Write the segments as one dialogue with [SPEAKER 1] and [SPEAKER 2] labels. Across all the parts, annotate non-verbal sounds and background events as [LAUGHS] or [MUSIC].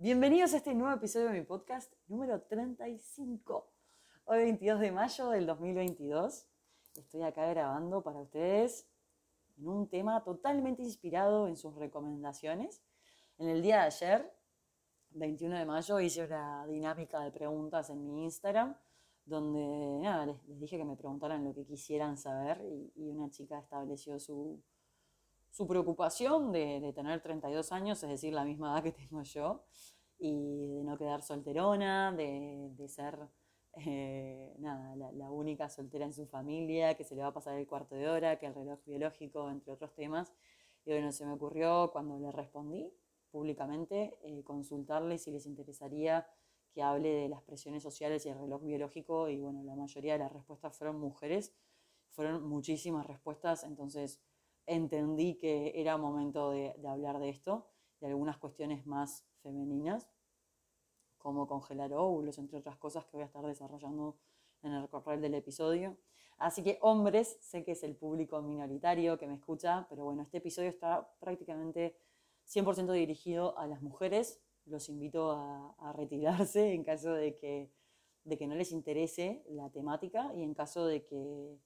[SPEAKER 1] Bienvenidos a este nuevo episodio de mi podcast número 35. Hoy 22 de mayo del 2022. Estoy acá grabando para ustedes en un tema totalmente inspirado en sus recomendaciones. En el día de ayer, 21 de mayo, hice una dinámica de preguntas en mi Instagram donde nada, les, dije que me preguntaran lo que quisieran saber y, una chica estableció su, su preocupación de, tener 32 años, es decir, la misma edad que tengo yo, y de no quedar solterona, de, ser eh, nada, la, única soltera en su familia, que se le va a pasar el cuarto de hora, que el reloj biológico, entre otros temas. Y bueno, se me ocurrió cuando le respondí públicamente eh, consultarles si les interesaría que hable de las presiones sociales y el reloj biológico y bueno, la mayoría de las respuestas fueron mujeres, fueron muchísimas respuestas, entonces entendí que era momento de, hablar de esto, de algunas cuestiones más femeninas, como congelar óvulos, entre otras cosas que voy a estar desarrollando en el correo del episodio. Así que hombres, sé que es el público minoritario que me escucha, pero bueno, este episodio está prácticamente 100% dirigido a las mujeres, los invito a, retirarse en caso de que, de que, no les interese la temática y en caso de que,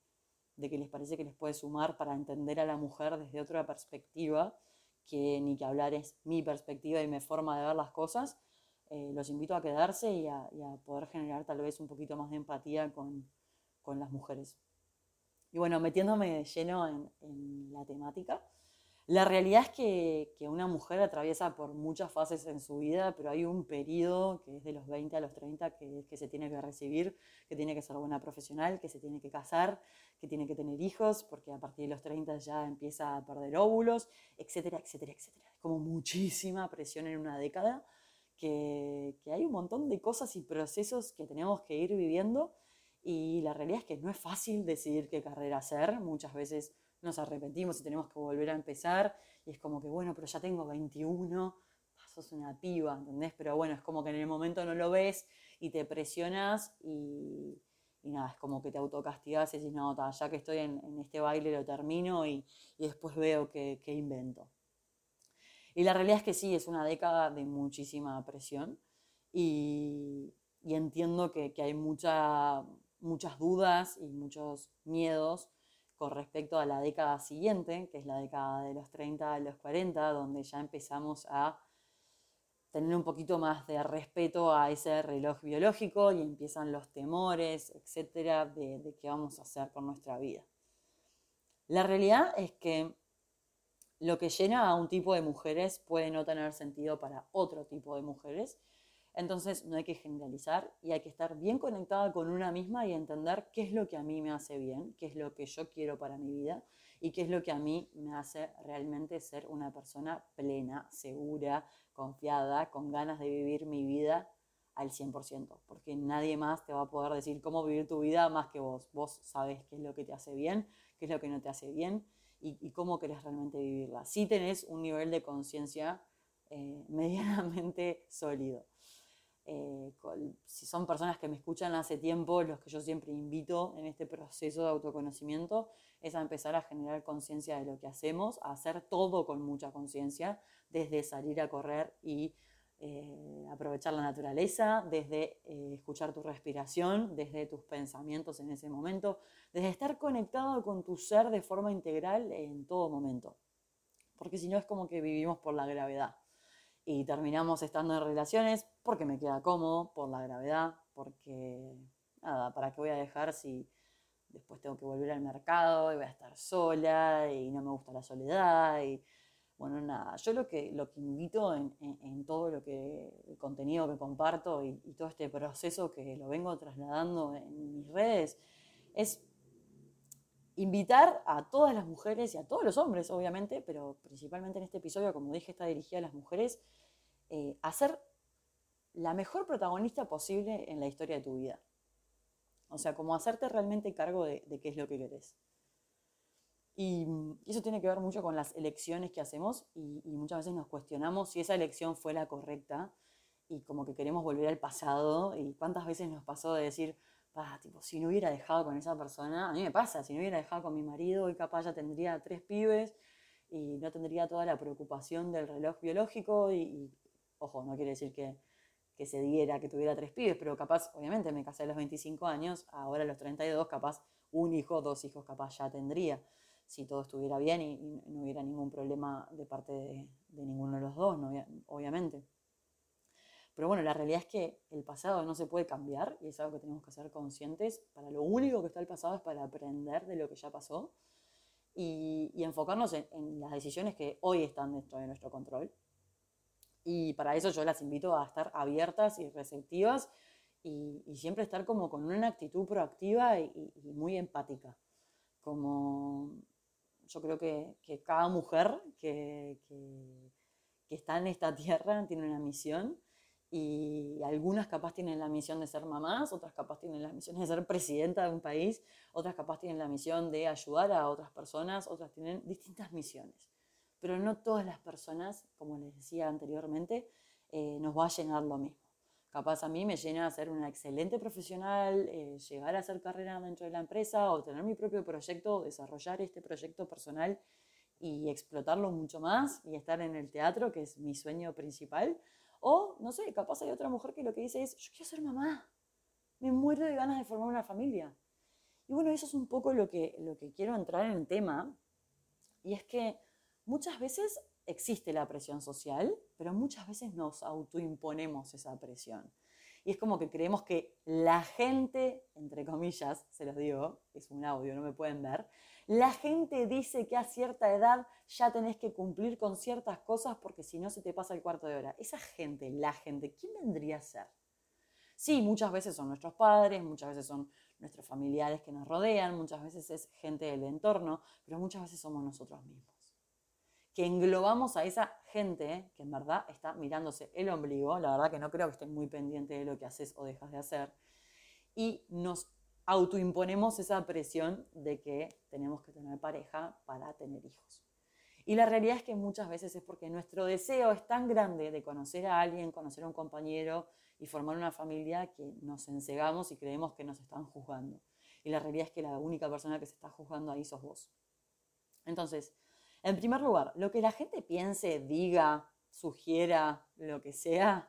[SPEAKER 1] de que les parece que les puede sumar para entender a la mujer desde otra perspectiva, que ni que hablar es mi perspectiva y mi forma de ver las cosas, eh, los invito a quedarse y a, poder generar tal vez un poquito más de empatía con, con las mujeres. Y bueno, metiéndome lleno en, en la temática, la realidad es que, una mujer atraviesa por muchas fases en su vida, pero hay un periodo que es de los 20 a los 30 que, que se tiene que recibir, que tiene que ser buena profesional, que se tiene que casar, que tiene que tener hijos, porque a partir de los 30 ya empieza a perder óvulos, etcétera, etcétera, etcétera. Es como muchísima presión en una década, que, que hay un montón de cosas y procesos que tenemos que ir viviendo y la realidad es que no es fácil decidir qué carrera hacer. Muchas veces nos arrepentimos y tenemos que volver a empezar. Y es como que, bueno, pero ya tengo 21, sos una piba, ¿entendés? Pero bueno, es como que en el momento no lo ves y te presionas y, nada, es como que te autocastigas y dices, no, ya que estoy en, este baile lo termino y, después veo qué, invento. Y la realidad es que sí, es una década de muchísima presión y, entiendo que, que hay mucha, muchas dudas y muchos miedos con respecto a la década siguiente, que es la década de los 30 a los 40, donde ya empezamos a tener un poquito más de respeto a ese reloj biológico y empiezan los temores, etcétera, de, de qué vamos a hacer con nuestra vida. La realidad es que lo que llena a un tipo de mujeres puede no tener sentido para otro tipo de mujeres entonces no hay que generalizar y hay que estar bien conectada con una misma y entender qué es lo que a mí me hace bien, qué es lo que yo quiero para mi vida y qué es lo que a mí me hace realmente ser una persona plena, segura, confiada, con ganas de vivir mi vida al 100%, porque nadie más te va a poder decir cómo vivir tu vida más que vos. Vos sabes qué es lo que te hace bien, qué es lo que no te hace bien y, cómo querés realmente vivirla. Si tenés un nivel de conciencia eh, [LAUGHS] medianamente sólido. Eh, si son personas que me escuchan hace tiempo, los que yo siempre invito en este proceso de autoconocimiento es a empezar a generar conciencia de lo que hacemos, a hacer todo con mucha conciencia, desde salir a correr y eh, aprovechar la naturaleza, desde eh, escuchar tu respiración, desde tus pensamientos en ese momento, desde estar conectado con tu ser de forma integral en todo momento. Porque si no es como que vivimos por la gravedad y terminamos estando en relaciones porque me queda cómodo, por la gravedad, porque nada, ¿para qué voy a dejar si después tengo que volver al mercado y voy a estar sola y no me gusta la soledad? Y bueno, nada, yo lo que, lo que invito en, todo lo que, el contenido que comparto y, y todo este proceso que lo vengo trasladando en mis redes es invitar a todas las mujeres y a todos los hombres, obviamente, pero principalmente en este episodio, como dije, está dirigida a las mujeres, eh, a ser la mejor protagonista posible en la historia de tu vida. O sea, como hacerte realmente cargo de, qué es lo que querés. Y, eso tiene que ver mucho con las elecciones que hacemos y, muchas veces nos cuestionamos si esa elección fue la correcta y como que queremos volver al pasado y cuántas veces nos pasó de decir, tipo, si no hubiera dejado con esa persona, a mí me pasa, si no hubiera dejado con mi marido, hoy capaz ya tendría tres pibes y no tendría toda la preocupación del reloj biológico y, Ojo, no quiere decir que, que se diera, que tuviera tres pibes, pero capaz, obviamente me casé a los 25 años, ahora a los 32, capaz un hijo, dos hijos capaz ya tendría, si todo estuviera bien y, no hubiera ningún problema de parte de, ninguno de los dos, ¿no? obviamente. Pero bueno, la realidad es que el pasado no se puede cambiar y es algo que tenemos que ser conscientes. Para lo único que está el pasado es para aprender de lo que ya pasó y, enfocarnos en, las decisiones que hoy están dentro de nuestro control. Y para eso yo las invito a estar abiertas y receptivas y, siempre estar como con una actitud proactiva y, muy empática. Como yo creo que, cada mujer que, que, está en esta tierra tiene una misión y algunas capaz tienen la misión de ser mamás, otras capaz tienen la misión de ser presidenta de un país, otras capaz tienen la misión de ayudar a otras personas, otras tienen distintas misiones. Pero no todas las personas, como les decía anteriormente, eh, nos va a llenar lo mismo. Capaz a mí me llena ser una excelente profesional, eh, llegar a hacer carrera dentro de la empresa o tener mi propio proyecto, desarrollar este proyecto personal y explotarlo mucho más y estar en el teatro, que es mi sueño principal o, no sé, capaz hay otra mujer que lo que dice es, yo quiero ser mamá, me muero de ganas de formar una familia. Y bueno, eso es un poco lo que, lo que quiero entrar en el tema, y es que muchas veces existe la presión social, pero muchas veces nos autoimponemos esa presión. Y es como que creemos que la gente, entre comillas, se los digo, es un audio, no me pueden ver, la gente dice que a cierta edad ya tenés que cumplir con ciertas cosas porque si no se te pasa el cuarto de hora. Esa gente, la gente, ¿quién vendría a ser? Sí, muchas veces son nuestros padres, muchas veces son nuestros familiares que nos rodean, muchas veces es gente del entorno, pero muchas veces somos nosotros mismos. Que englobamos a esa gente que en verdad está mirándose el ombligo, la verdad que no creo que estén muy pendientes de lo que haces o dejas de hacer, y nos autoimponemos esa presión de que tenemos que tener pareja para tener hijos. Y la realidad es que muchas veces es porque nuestro deseo es tan grande de conocer a alguien, conocer a un compañero y formar una familia que nos ensegamos y creemos que nos están juzgando. Y la realidad es que la única persona que se está juzgando ahí sos vos. Entonces, en primer lugar, lo que la gente piense, diga, sugiera, lo que sea,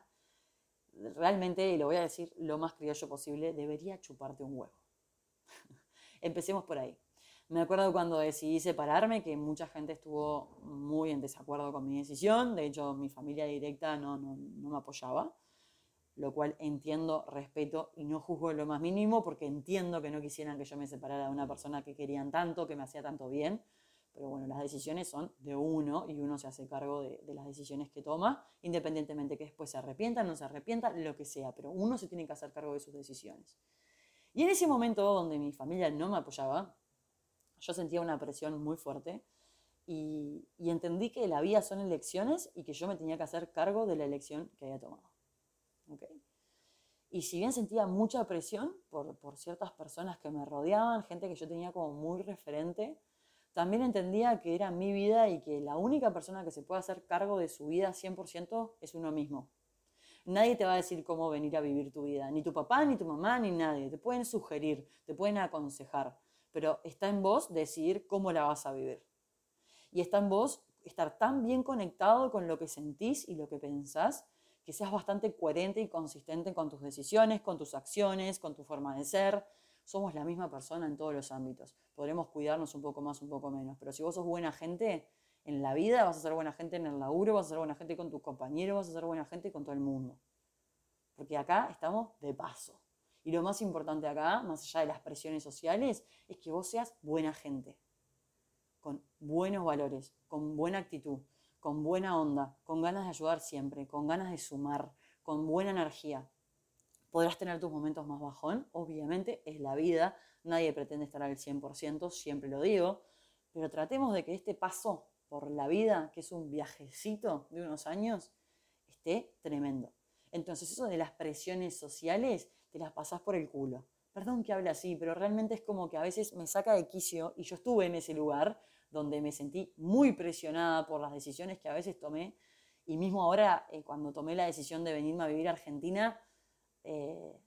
[SPEAKER 1] realmente, y lo voy a decir lo más criollo posible, debería chuparte un huevo. [LAUGHS] Empecemos por ahí. Me acuerdo cuando decidí separarme que mucha gente estuvo muy en desacuerdo con mi decisión. De hecho, mi familia directa no, no, no me apoyaba, lo cual entiendo, respeto y no juzgo lo más mínimo porque entiendo que no quisieran que yo me separara de una persona que querían tanto, que me hacía tanto bien. Pero bueno, las decisiones son de uno y uno se hace cargo de, de, las decisiones que toma, independientemente que después se arrepienta, no se arrepienta, lo que sea, pero uno se tiene que hacer cargo de sus decisiones. Y en ese momento donde mi familia no me apoyaba, yo sentía una presión muy fuerte y, entendí que la vida son elecciones y que yo me tenía que hacer cargo de la elección que había tomado. Y si bien sentía mucha presión por, por ciertas personas que me rodeaban, gente que yo tenía como muy referente, también entendía que era mi vida y que la única persona que se puede hacer cargo de su vida 100% es uno mismo. Nadie te va a decir cómo venir a vivir tu vida, ni tu papá, ni tu mamá, ni nadie. Te pueden sugerir, te pueden aconsejar, pero está en vos decidir cómo la vas a vivir. Y está en vos estar tan bien conectado con lo que sentís y lo que pensás, que seas bastante coherente y consistente con tus decisiones, con tus acciones, con tu forma de ser. Somos la misma persona en todos los ámbitos. Podremos cuidarnos un poco más, un poco menos, pero si vos sos buena gente, en la vida, vas a ser buena gente en el laburo, vas a ser buena gente con tus compañeros, vas a ser buena gente con todo el mundo. Porque acá estamos de paso. Y lo más importante acá, más allá de las presiones sociales, es que vos seas buena gente, con buenos valores, con buena actitud, con buena onda, con ganas de ayudar siempre, con ganas de sumar, con buena energía. Podrás tener tus momentos más bajón, obviamente, es la vida, nadie pretende estar al 100%, siempre lo digo, pero tratemos de que este paso por la vida, que es un viajecito de unos años, esté tremendo. Entonces eso de las presiones sociales, te las pasás por el culo. Perdón que hable así, pero realmente es como que a veces me saca de quicio y yo estuve en ese lugar donde me sentí muy presionada por las decisiones que a veces tomé y mismo ahora eh, cuando tomé la decisión de venirme a vivir a Argentina, eh,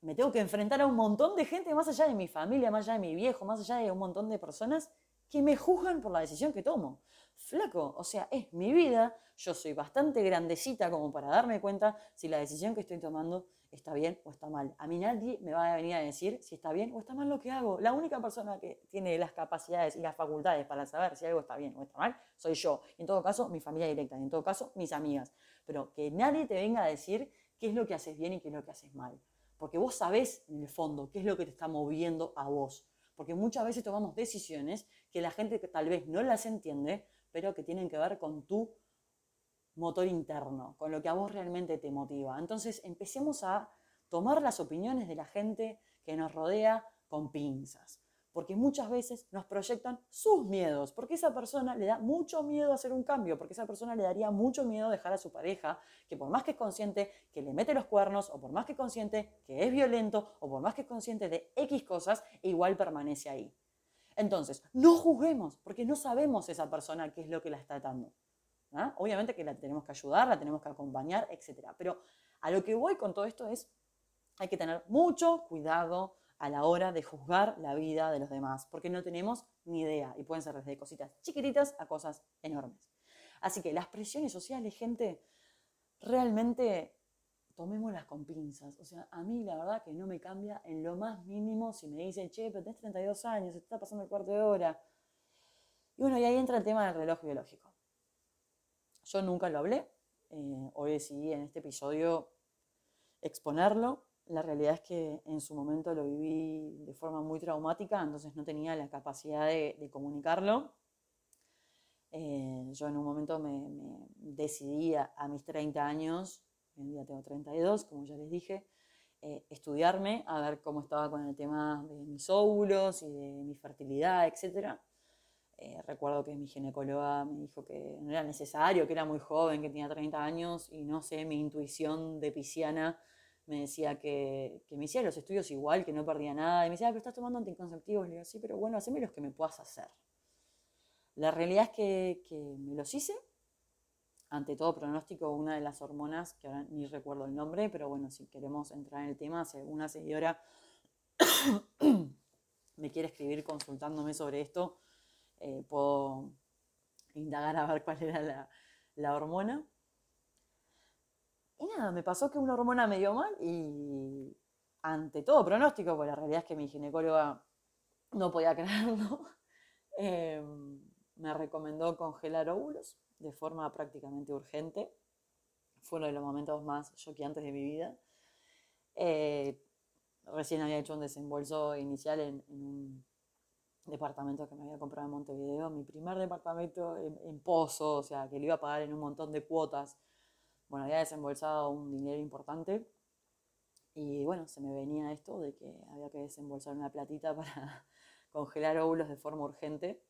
[SPEAKER 1] me tengo que enfrentar a un montón de gente más allá de mi familia, más allá de mi viejo, más allá de un montón de personas que me juzgan por la decisión que tomo. flaco, o sea, es mi vida, yo soy bastante grandecita como para darme cuenta si la decisión que estoy tomando está bien o está mal. A mí nadie me va a venir a decir si está bien o está mal lo que hago. La única persona que tiene las capacidades y las facultades para saber si algo está bien o está mal soy yo. En todo caso, mi familia directa, en todo caso, mis amigas. Pero que nadie te venga a decir qué es lo que haces bien y qué es lo que haces mal. Porque vos sabés en el fondo qué es lo que te está moviendo a vos. Porque muchas veces tomamos decisiones que la gente tal vez no las entiende, pero que tienen que ver con tu motor interno, con lo que a vos realmente te motiva. Entonces empecemos a tomar las opiniones de la gente que nos rodea con pinzas, porque muchas veces nos proyectan sus miedos, porque esa persona le da mucho miedo hacer un cambio, porque esa persona le daría mucho miedo dejar a su pareja, que por más que es consciente que le mete los cuernos, o por más que es consciente que es violento, o por más que es consciente de X cosas, igual permanece ahí. Entonces, no juzguemos, porque no sabemos esa persona qué es lo que la está atando. ¿ah? Obviamente que la tenemos que ayudar, la tenemos que acompañar, etc. Pero a lo que voy con todo esto es, hay que tener mucho cuidado a la hora de juzgar la vida de los demás, porque no tenemos ni idea y pueden ser desde cositas chiquititas a cosas enormes. Así que las presiones sociales, gente, realmente tomémoslas con pinzas. O sea, a mí la verdad que no me cambia en lo más mínimo si me dicen, che, pero tenés 32 años, te está pasando el cuarto de hora. Y bueno, y ahí entra el tema del reloj biológico. Yo nunca lo hablé, eh, hoy decidí en este episodio exponerlo. La realidad es que en su momento lo viví de forma muy traumática, entonces no tenía la capacidad de, comunicarlo. Eh, yo en un momento me, decidí a, mis 30 años, hoy en día tengo 32, como ya les dije, eh, estudiarme, a ver cómo estaba con el tema de mis óvulos y de mi fertilidad, etcétera eh, recuerdo que mi ginecóloga me dijo que no era necesario, que era muy joven, que tenía 30 años y no sé, mi intuición de pisciana me decía que, que me hiciera los estudios igual, que no perdía nada. Y me decía, ah, pero estás tomando anticonceptivos. Le digo, sí, pero bueno, haceme los que me puedas hacer. La realidad es que, que me los hice. Ante todo pronóstico, una de las hormonas, que ahora ni recuerdo el nombre, pero bueno, si queremos entrar en el tema, si alguna seguidora [COUGHS] me quiere escribir consultándome sobre esto, eh, puedo indagar a ver cuál era la, hormona. Y nada, me pasó que una hormona me dio mal y ante todo pronóstico, porque la realidad es que mi ginecóloga no podía [LAUGHS] creerlo, em, me recomendó congelar óvulos de forma prácticamente urgente. Fue uno de los momentos más choqueantes de mi vida. Eh, recién había hecho un desembolso inicial en un departamento que me había comprado en Montevideo, mi primer departamento en, Pozo, o sea, que lo iba a pagar en un montón de cuotas. Bueno, había desembolsado un dinero importante y bueno, se me venía esto de que había que desembolsar una platita [LAUGHS] para congelar óvulos de forma urgente.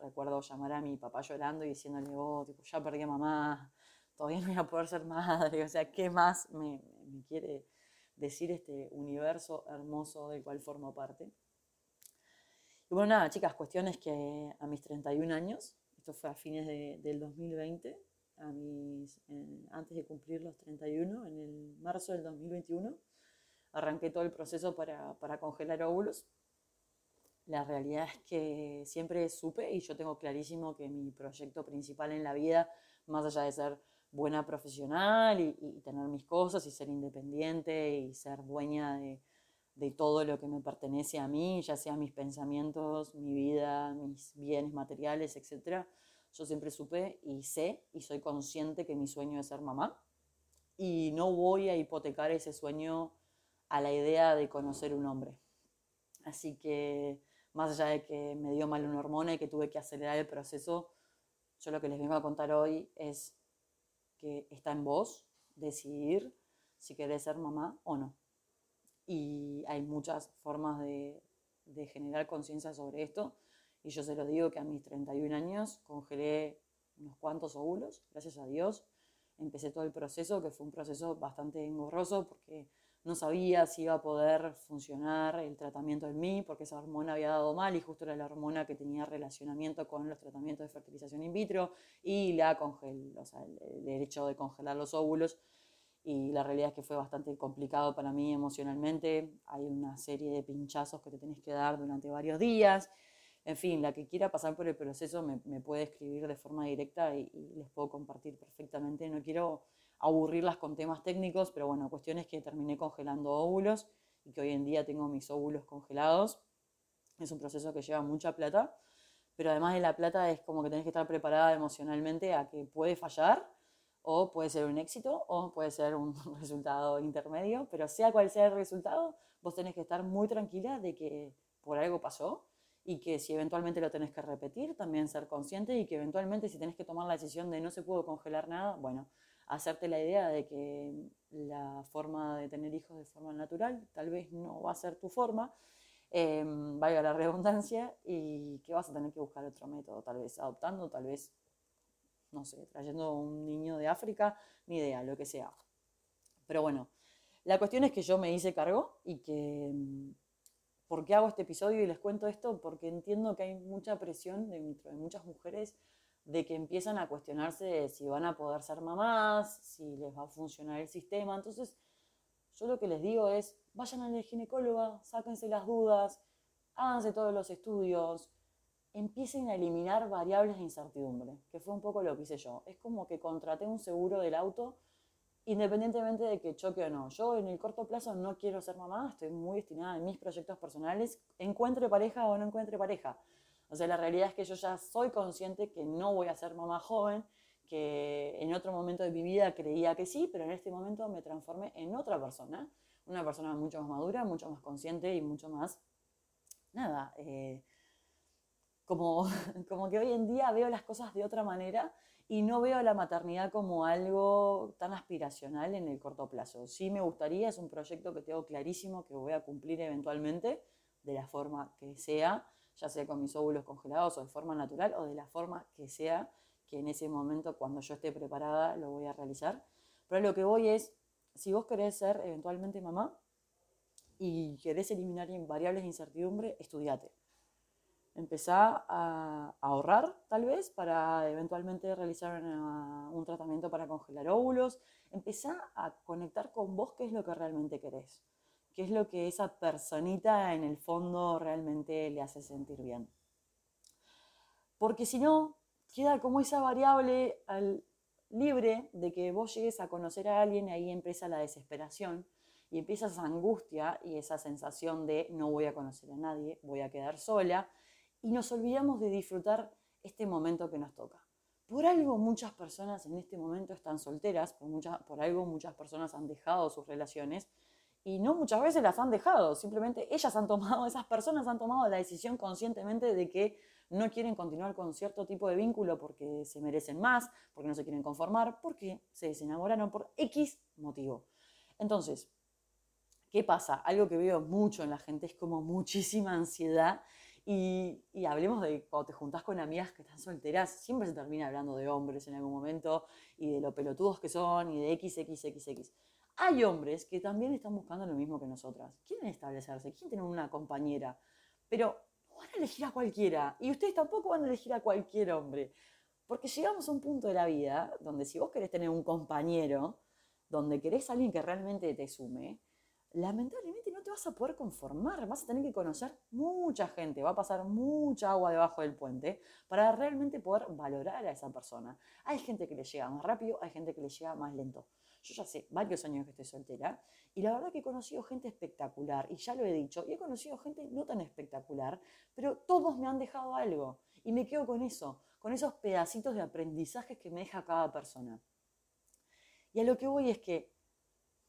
[SPEAKER 1] Recuerdo llamar a mi papá llorando y diciéndole, oh, tipo, ya perdí mamá, todavía no voy a poder ser madre, [LAUGHS] o sea, ¿qué más me, me quiere decir este universo hermoso del cual formo parte? Y bueno, nada, chicas, cuestiones que a mis 31 años, esto fue a fines del 2020, a mis, antes de cumplir los 31, en el marzo del 2021, arranqué todo el proceso para, para congelar óvulos. La realidad es que siempre supe y yo tengo clarísimo que mi proyecto principal en la vida, más allá de ser buena profesional y, y tener mis cosas y ser independiente y ser dueña de, de todo lo que me pertenece a mí, ya sea mis pensamientos, mi vida, mis bienes materiales, etc. Yo siempre supe y sé y soy consciente que mi sueño es ser mamá y no voy a hipotecar ese sueño a la idea de conocer un hombre. Así que más allá de que me dio mal una hormona y que tuve que acelerar el proceso, yo lo que les vengo a contar hoy es que está en vos decidir si querés ser mamá o no y hay muchas formas de, generar conciencia sobre esto. Y yo se lo digo que a mis 31 años congelé unos cuantos óvulos, gracias a Dios. Empecé todo el proceso, que fue un proceso bastante engorroso porque no sabía si iba a poder funcionar el tratamiento en mí, porque esa hormona había dado mal y justo era la hormona que tenía relacionamiento con los tratamientos de fertilización in vitro y la congel, o sea, el, hecho de congelar los óvulos y la realidad es que fue bastante complicado para mí emocionalmente. Hay una serie de pinchazos que te tenés que dar durante varios días En fin, la que quiera pasar por el proceso me, puede escribir de forma directa y, les puedo compartir perfectamente. No quiero aburrirlas con temas técnicos, pero bueno, cuestiones que terminé congelando óvulos y que hoy en día tengo mis óvulos congelados. Es un proceso que lleva mucha plata, pero además de la plata es como que tenés que estar preparada emocionalmente a que puede fallar o puede ser un éxito o puede ser un [LAUGHS] resultado intermedio, pero sea cual sea el resultado, vos tenés que estar muy tranquila de que por algo pasó y que si eventualmente lo tenés que repetir, también ser consciente y que eventualmente si tenés que tomar la decisión de no se pudo congelar nada, bueno, hacerte la idea de que la forma de tener hijos de forma natural tal vez no va a ser tu forma, eh, valga la redundancia, y que vas a tener que buscar otro método, tal vez adoptando, tal vez, no sé, trayendo un niño de África, ni idea, lo que sea. Pero bueno, la cuestión es que yo me hice cargo y que... ¿Por qué hago este episodio y les cuento esto? Porque entiendo que hay mucha presión dentro de muchas mujeres de que empiezan a cuestionarse si van a poder ser mamás, si les va a funcionar el sistema. Entonces, yo lo que les digo es, vayan al ginecóloga, sáquense las dudas, háganse todos los estudios, empiecen a eliminar variables de incertidumbre, que fue un poco lo que hice yo. Es como que contraté un seguro del auto independientemente de que choque o no. Yo en el corto plazo no quiero ser mamá, estoy muy destinada en mis proyectos personales, encuentre pareja o no encuentre pareja. O sea, la realidad es que yo ya soy consciente que no voy a ser mamá joven, que en otro momento de mi vida creía que sí, pero en este momento me transformé en otra persona, una persona mucho más madura, mucho más consciente y mucho más, nada, eh, como, [LAUGHS] como que hoy en día veo las cosas de otra manera y no veo la maternidad como algo tan aspiracional en el corto plazo. Sí me gustaría, es un proyecto que tengo clarísimo que voy a cumplir eventualmente, de la forma que sea, ya sea con mis óvulos congelados o de forma natural o de la forma que sea, que en ese momento, cuando yo esté preparada, lo voy a realizar. Pero lo que voy es, si vos querés ser eventualmente mamá y querés eliminar variables de incertidumbre, estudiate. Empezá a ahorrar, tal vez, para eventualmente realizar un tratamiento para congelar óvulos. Empezá a conectar con vos qué es lo que realmente querés qué es lo que esa personita en el fondo realmente le hace sentir bien. Porque si no, queda como esa variable libre de que vos llegues a conocer a alguien y ahí empieza la desesperación y empieza esa angustia y esa sensación de no voy a conocer a nadie, voy a quedar sola y nos olvidamos de disfrutar este momento que nos toca. Por algo muchas personas en este momento están solteras, por, por algo muchas personas han dejado sus relaciones y no muchas veces las han dejado, simplemente ellas han tomado, esas personas han tomado la decisión conscientemente de que no quieren continuar con cierto tipo de vínculo porque se merecen más, porque no se quieren conformar, porque se desenamoraron por X motivo. Entonces, ¿qué pasa? Algo que veo mucho en la gente es como muchísima ansiedad y, y, hablemos de cuando te juntás con amigas que están solteras, siempre se termina hablando de hombres en algún momento y de lo pelotudos que son y de XXXX. Hay hombres que también están buscando lo mismo que nosotras. Quieren establecerse, quieren tener una compañera, pero no van a elegir a cualquiera. Y ustedes tampoco van a elegir a cualquier hombre. Porque llegamos a un punto de la vida donde si vos querés tener un compañero, donde querés a alguien que realmente te sume, lamentablemente no te vas a poder conformar, vas a tener que conocer mucha gente, va a pasar mucha agua debajo del puente para realmente poder valorar a esa persona. Hay gente que le llega más rápido, hay gente que le llega más lento. Yo ya sé varios años que estoy soltera y la verdad que he conocido gente espectacular y ya lo he dicho, y he conocido gente no tan espectacular, pero todos me han dejado algo y me quedo con eso, con esos pedacitos de aprendizajes que me deja cada persona. Y a lo que voy es que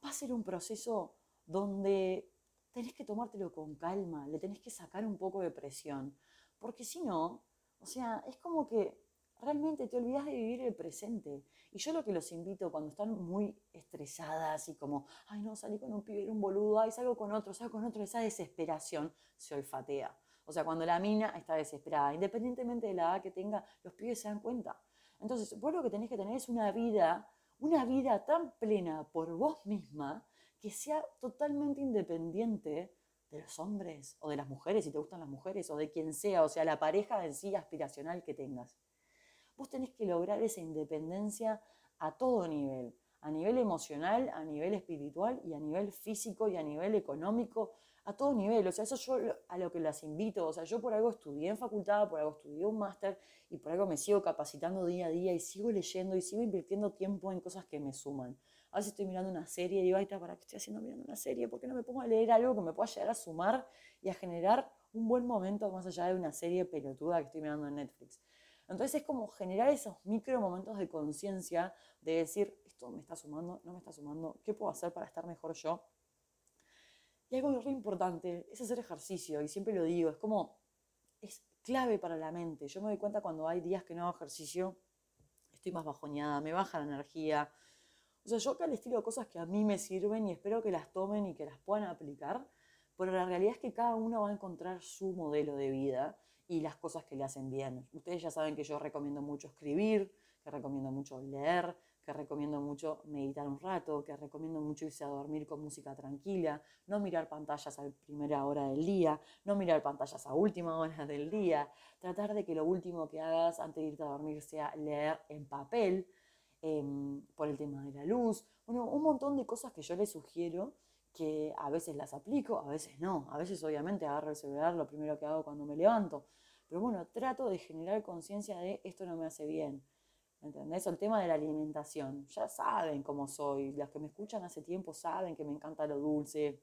[SPEAKER 1] va a ser un proceso donde tenés que tomártelo con calma, le tenés que sacar un poco de presión, porque si no, o sea, es como que realmente te olvidas de vivir el presente. Y yo lo que los invito cuando están muy estresadas y como, ay no, salí con un pibe, un boludo, ay salgo con otro, salgo con otro, esa desesperación se olfatea. O sea, cuando la mina está desesperada, independientemente de la edad que tenga, los pibes se dan cuenta. Entonces, vos lo que tenés que tener es una vida, una vida tan plena por vos misma, que sea totalmente independiente de los hombres o de las mujeres, si te gustan las mujeres, o de quien sea, o sea, la pareja en sí aspiracional que tengas. Vos tenés que lograr esa independencia a todo nivel, a nivel emocional, a nivel espiritual y a nivel físico y a nivel económico, a todo nivel. O sea, eso yo a lo que las invito. O sea, yo por algo estudié en facultad, por algo estudié un máster y por algo me sigo capacitando día a día y sigo leyendo y sigo invirtiendo tiempo en cosas que me suman. A veces estoy mirando una serie y digo, ay, ¿para qué estoy haciendo mirando una serie? ¿Por qué no me pongo a leer algo que me pueda llegar a sumar y a generar un buen momento más allá de una serie pelotuda que estoy mirando en Netflix? Entonces es como generar esos micro momentos de conciencia de decir, esto me está sumando, no me está sumando, ¿qué puedo hacer para estar mejor yo? Y algo muy importante es hacer ejercicio, y siempre lo digo, es como, es clave para la mente. Yo me doy cuenta cuando hay días que no hago ejercicio, estoy más bajoñada, me baja la energía. O sea, yo acá les tiro cosas que a mí me sirven y espero que las tomen y que las puedan aplicar, pero la realidad es que cada uno va a encontrar su modelo de vida y las cosas que le hacen bien. Ustedes ya saben que yo recomiendo mucho escribir, que recomiendo mucho leer, que recomiendo mucho meditar un rato, que recomiendo mucho irse a dormir con música tranquila, no mirar pantallas a primera hora del día, no mirar pantallas a última hora del día, tratar de que lo último que hagas antes de irte a dormir sea leer en papel, em, por el tema de la luz, bueno, un montón de cosas que yo les sugiero que a veces las aplico, a veces no, a veces obviamente agarro el celular lo primero que hago cuando me levanto, pero bueno, trato de generar conciencia de esto no me hace bien, ¿Entendés? El tema de la alimentación. Ya saben cómo soy. Las que me escuchan hace tiempo saben que me encanta lo dulce.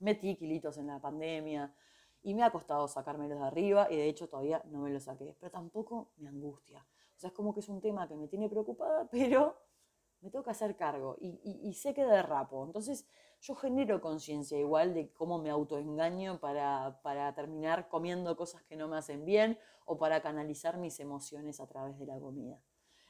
[SPEAKER 1] Metí kilitos en la pandemia y me ha costado sacármelos de arriba y de hecho todavía no me los saqué. Pero tampoco me angustia. Sea, es como que es un tema que me tiene preocupada, [LAUGHS] pero me tengo que hacer cargo y, y sé que derrapo. Entonces yo genero conciencia igual de cómo me autoengaño para, para terminar comiendo cosas que no me hacen bien o para canalizar mis emociones a través de la comida.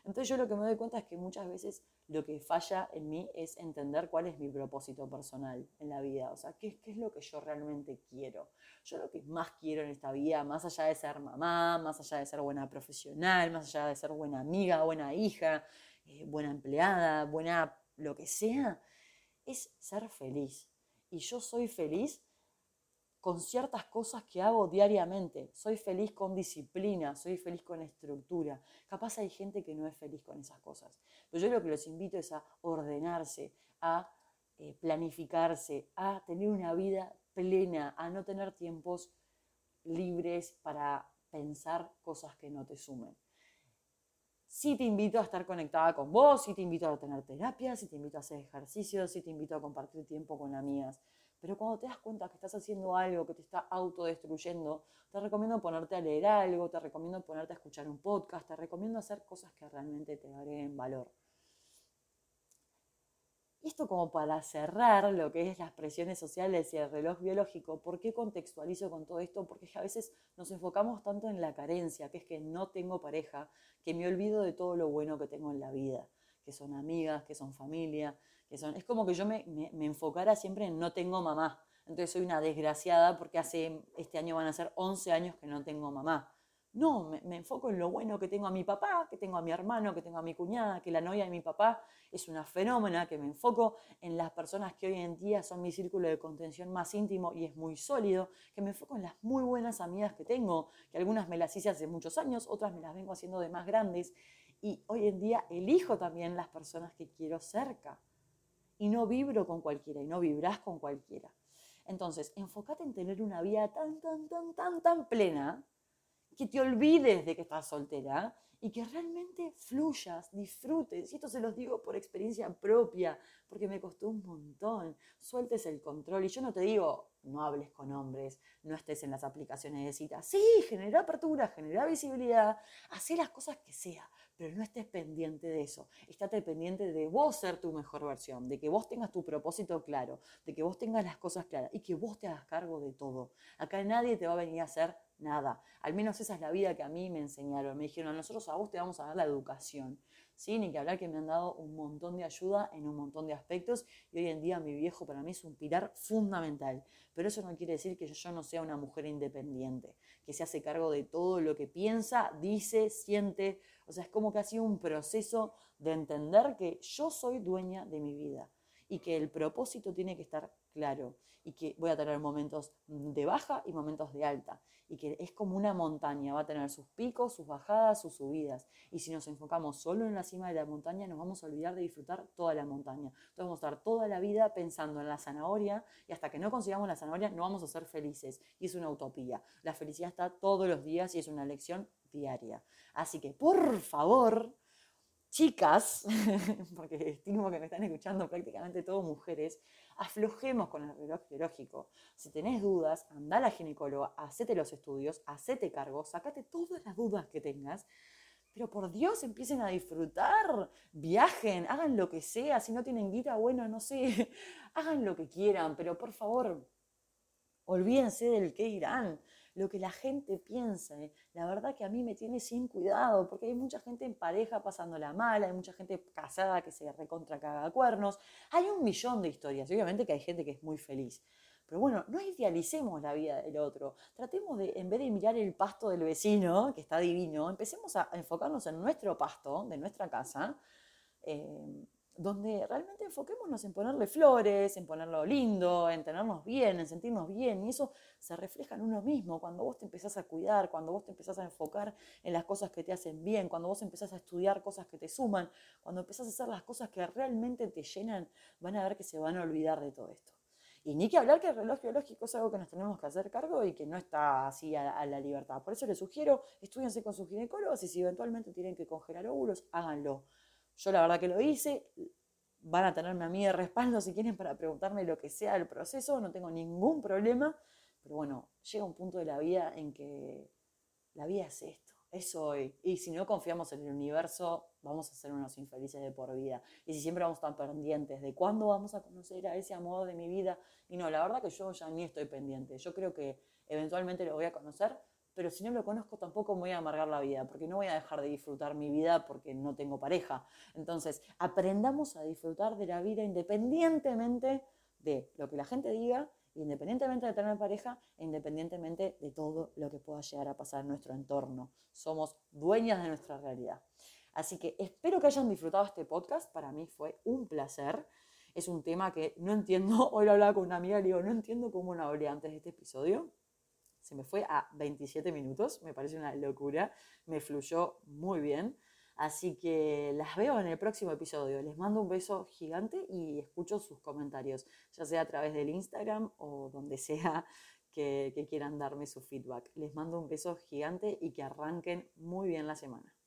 [SPEAKER 1] Entonces yo lo que me doy cuenta es que muchas veces lo que falla en mí es entender cuál es mi propósito personal en la vida, o sea, qué, qué es lo que yo realmente quiero. Yo lo que más quiero en esta vida, más allá de ser mamá, más allá de ser buena profesional, más allá de ser buena amiga, buena hija, eh, buena empleada, buena lo que sea, es ser feliz. Y yo soy feliz con ciertas cosas que hago diariamente. Soy feliz con disciplina, soy feliz con estructura. Capaz hay gente que no es feliz con esas cosas. Pero yo lo que los invito es a ordenarse, a eh, planificarse, a tener una vida plena, a no tener tiempos libres para pensar cosas que no te sumen. Sí te invito a estar conectada con vos, sí te invito a tener terapia, sí te invito a hacer ejercicios, sí te invito a compartir tiempo con amigas. Pero cuando te das cuenta que estás haciendo algo que te está autodestruyendo, te recomiendo ponerte a leer algo, te recomiendo ponerte a escuchar un podcast, te recomiendo hacer cosas que realmente te agreguen valor. Y esto como para cerrar lo que es las presiones sociales y el reloj biológico, ¿por qué contextualizo con todo esto? Porque a veces nos enfocamos tanto en la carencia, que es que no tengo pareja, que me olvido de todo lo bueno que tengo en la vida, que son amigas, que son familia, es como que yo me, enfocara siempre en no tengo mamá. Entonces soy una desgraciada porque hace, este año van a ser 11 años que no tengo mamá. No, me, enfoco en lo bueno que tengo a mi papá, que tengo a mi hermano, que tengo a mi cuñada, que la novia de mi papá es una fenómena, que me enfoco en las personas que hoy en día son mi círculo de contención más íntimo y es muy sólido, que me enfoco en las muy buenas amigas que tengo, que algunas me las hice hace muchos años, otras me las vengo haciendo de más grandes y hoy en día elijo también las personas que quiero cerca y no vibro con cualquiera y no vibras con cualquiera. Entonces, enfócate en tener una vida tan, tan, tan, tan, tan plena que te olvides de que estás soltera y que realmente fluyas, disfrutes. Y esto se los digo por experiencia propia, porque me costó un montón. Sueltes el control. Y yo no te digo, no hables con hombres, no estés en las aplicaciones de citas. Sí, genera apertura, genera visibilidad, hace las cosas que sea, pero no estés pendiente de eso. Estate pendiente de vos ser tu mejor versión, de que vos tengas tu propósito claro, de que vos tengas las cosas claras y que vos te hagas cargo de todo. Acá nadie te va a venir a hacer nada. Al menos esa es la vida que a mí me enseñaron. Me dijeron, nosotros a vos te vamos a dar la educación. ¿Sí? Ni que hablar que me han dado un montón de ayuda en un montón de aspectos y hoy en día mi viejo para mí es un pilar fundamental. Pero eso no quiere decir que yo no sea una mujer independiente, que se hace cargo de todo lo que piensa, dice, siente. O sea, es como que ha sido un proceso de entender que yo soy dueña de mi vida y que el propósito tiene que estar claro y que voy a tener momentos de baja y momentos de alta y que es como una montaña, va a tener sus picos, sus bajadas, sus subidas. Y si nos enfocamos solo en la cima de la montaña, nos vamos a olvidar de disfrutar toda la montaña. Entonces vamos a estar toda la vida pensando en la zanahoria y hasta que no consigamos la zanahoria no vamos a ser felices. Y es una utopía. La felicidad está todos los días y es una lección diaria. Así que, por favor, chicas, [LAUGHS] porque estimo que me están escuchando prácticamente todas mujeres, aflojemos con el reloj biológico. Si tenés dudas, anda a la ginecóloga, hacete los estudios, hacete cargo, sacate todas las dudas que tengas. Pero por Dios, empiecen a disfrutar, viajen, hagan lo que sea, si no tienen guita, bueno, no sé, [LAUGHS] hagan lo que quieran, pero por favor, olvídense del que irán lo que la gente piensa. ¿eh? La verdad que a mí me tiene sin cuidado, porque hay mucha gente en pareja pasándola mal, hay mucha gente casada que se recontra caga cuernos, hay un millón de historias, obviamente que hay gente que es muy feliz. Pero bueno, no idealicemos la vida del otro. Tratemos de, en vez de mirar el pasto del vecino, que está divino, empecemos a enfocarnos en nuestro pasto, de nuestra casa, eh, donde realmente enfoquémonos en ponerle flores, en ponerlo lindo, en tenernos bien, en sentirnos bien, y eso se refleja en uno mismo, cuando vos te empezás a cuidar, cuando vos te empezás a enfocar en las cosas que te hacen bien, cuando vos empezás a estudiar cosas que te suman, cuando empezás a hacer las cosas que realmente te llenan, van a ver que se van a olvidar de todo esto. Y ni que hablar que el reloj biológico es algo que nos tenemos que hacer cargo y que no está así a, a la libertad. Por eso les sugiero, estudiense con sus ginecólogos y si eventualmente tienen que congelar óvulos, háganlo yo la verdad que lo hice, van a tenerme a mí de respaldo si quieren para preguntarme lo que sea del proceso, no tengo ningún problema, pero bueno, llega un punto de la vida en que la vida es esto, es hoy, y si no confiamos en el universo, vamos a ser unos infelices de por vida, y si siempre vamos estar pendientes de cuándo vamos a conocer a ese amor de mi vida, y no, la verdad que yo ya ni estoy pendiente, yo creo que eventualmente lo voy a conocer, pero si no lo conozco tampoco me voy a amargar la vida, porque no voy a dejar de disfrutar mi vida porque no tengo pareja. Entonces, aprendamos a disfrutar de la vida independientemente de lo que la gente diga, independientemente de tener pareja, e independientemente de todo lo que pueda llegar a pasar en nuestro entorno. Somos dueñas de nuestra realidad. Así que espero que hayan disfrutado este podcast. Para mí fue un placer. Es un tema que no entiendo. [LAUGHS] Hoy lo hablaba con una amiga y digo, no entiendo cómo no hablé antes de este episodio se me fue a 27 minutos, me parece una locura, me fluyó muy bien. Así que las veo en el próximo episodio. Les mando un beso gigante y escucho sus comentarios, ya sea a través del Instagram o donde sea que, que quieran darme su feedback. Les mando un beso gigante y que arranquen muy bien la semana.